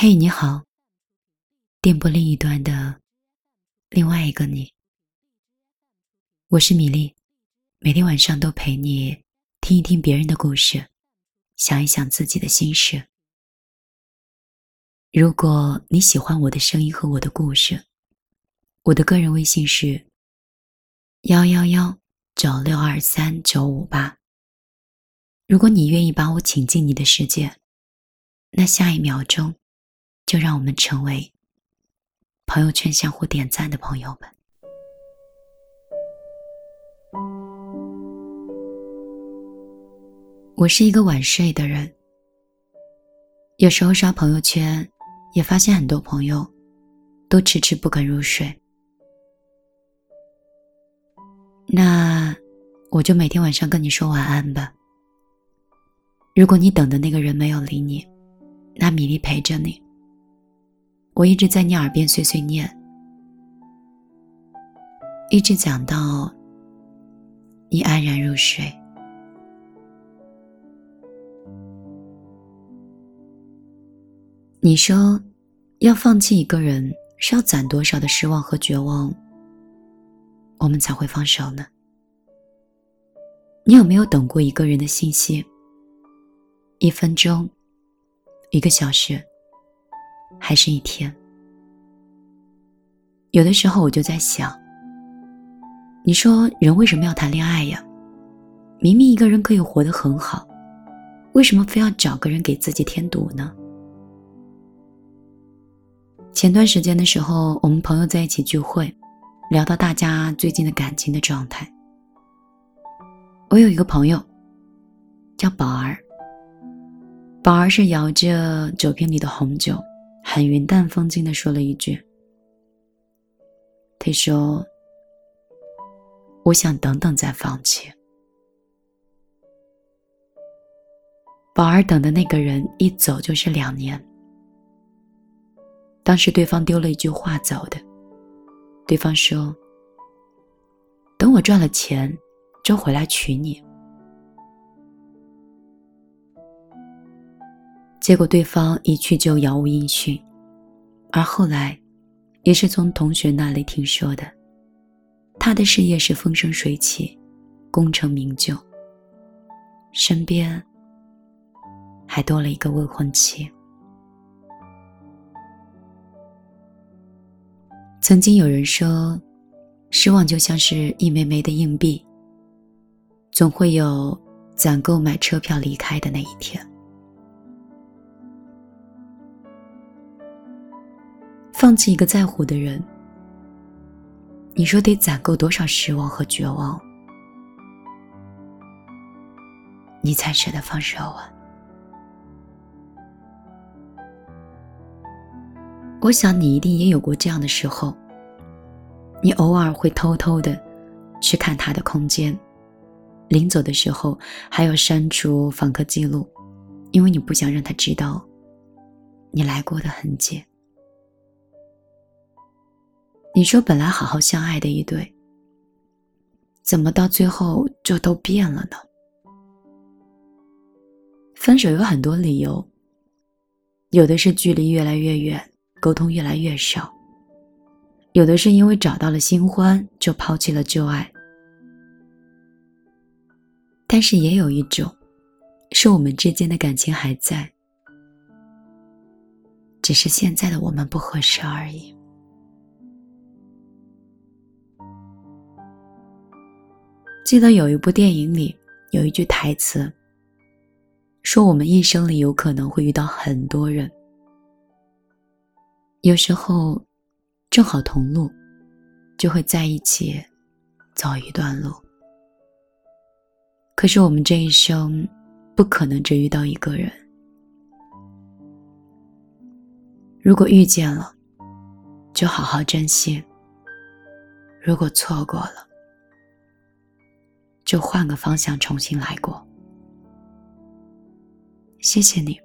嘿，你好，电波另一端的另外一个你，我是米粒，每天晚上都陪你听一听别人的故事，想一想自己的心事。如果你喜欢我的声音和我的故事，我的个人微信是幺幺幺九六二三九五八。如果你愿意把我请进你的世界，那下一秒钟。就让我们成为朋友圈相互点赞的朋友们。我是一个晚睡的人，有时候刷朋友圈，也发现很多朋友都迟迟不肯入睡。那我就每天晚上跟你说晚安吧。如果你等的那个人没有理你，那米粒陪着你。我一直在你耳边碎碎念，一直讲到你安然入睡。你说，要放弃一个人，是要攒多少的失望和绝望，我们才会放手呢？你有没有等过一个人的信息？一分钟，一个小时。还是一天。有的时候我就在想，你说人为什么要谈恋爱呀？明明一个人可以活得很好，为什么非要找个人给自己添堵呢？前段时间的时候，我们朋友在一起聚会，聊到大家最近的感情的状态。我有一个朋友，叫宝儿。宝儿是摇着酒瓶里的红酒。很云淡风轻的说了一句：“他说，我想等等再放弃。”宝儿等的那个人一走就是两年。当时对方丢了一句话走的，对方说：“等我赚了钱，就回来娶你。”结果对方一去就杳无音讯，而后来，也是从同学那里听说的，他的事业是风生水起，功成名就，身边还多了一个未婚妻。曾经有人说，失望就像是一枚枚的硬币，总会有攒够买车票离开的那一天。放弃一个在乎的人，你说得攒够多少失望和绝望，你才舍得放手啊？我想你一定也有过这样的时候，你偶尔会偷偷的去看他的空间，临走的时候还要删除访客记录，因为你不想让他知道你来过的痕迹。你说本来好好相爱的一对，怎么到最后就都变了呢？分手有很多理由，有的是距离越来越远，沟通越来越少；有的是因为找到了新欢就抛弃了旧爱。但是也有一种，是我们之间的感情还在，只是现在的我们不合适而已。记得有一部电影里有一句台词，说我们一生里有可能会遇到很多人，有时候正好同路，就会在一起走一段路。可是我们这一生不可能只遇到一个人，如果遇见了，就好好珍惜；如果错过了，就换个方向重新来过。谢谢你，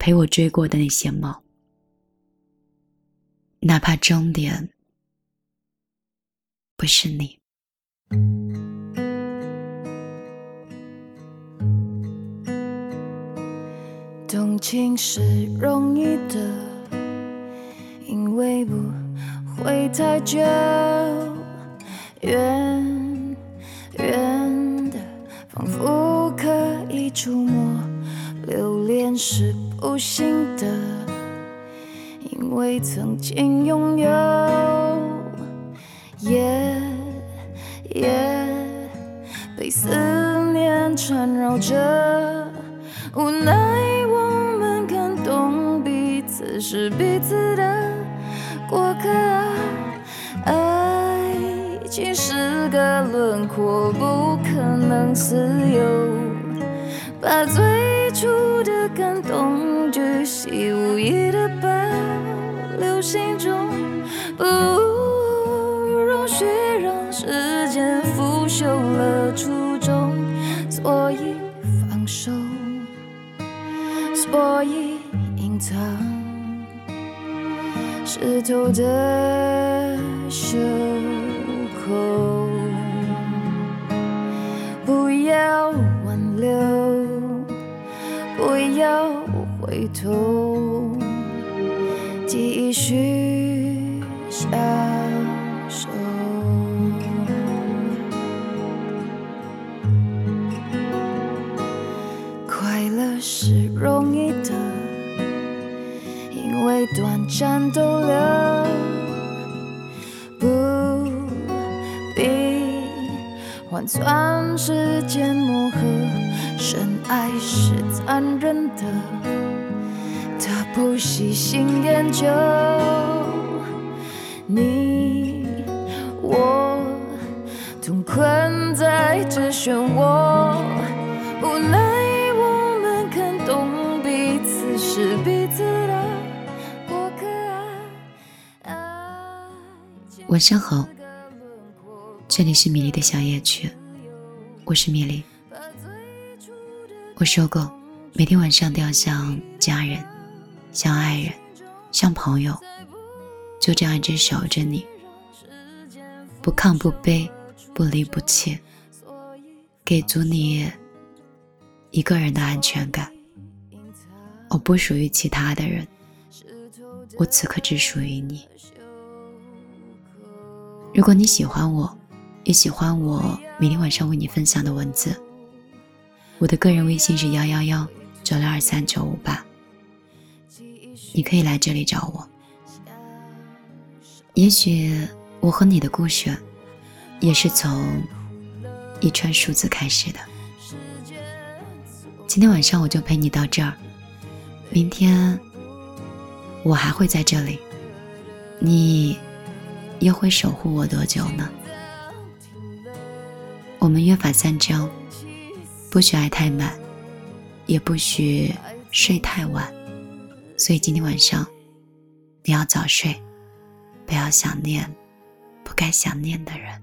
陪我追过的那些梦，哪怕终点不是你。动情是容易的，因为不会太久。远无心的，因为曾经拥有。夜夜被思念缠绕着，无奈我们感动彼。此是彼此的过客，爱情是个轮廓，不可能自由。把最初的感动巨细无意的保留心中，不容许让时间腐朽了初衷，所以放手，所以隐藏。湿透的袖口，回头，继续享受。快乐是容易的。因为短暂逗留，不必换算时间磨合。深爱是残忍的，不细心研究。你我同困在这漩涡，无奈我们看懂彼此是彼此的过客。晚上好，这里是米粒的小夜曲，我是米粒。我说过，每天晚上都要像家人、像爱人、像朋友，就这样一直守着你，不亢不卑，不离不弃，给足你一个人的安全感。我不属于其他的人，我此刻只属于你。如果你喜欢我，也喜欢我每天晚上为你分享的文字，我的个人微信是幺幺幺九六二三九五八，你可以来这里找我。也许我和你的故事，也是从一串数字开始的。今天晚上我就陪你到这儿，明天我还会在这里，你。又会守护我多久呢？我们约法三章：不许爱太满，也不许睡太晚。所以今天晚上你要早睡，不要想念不该想念的人。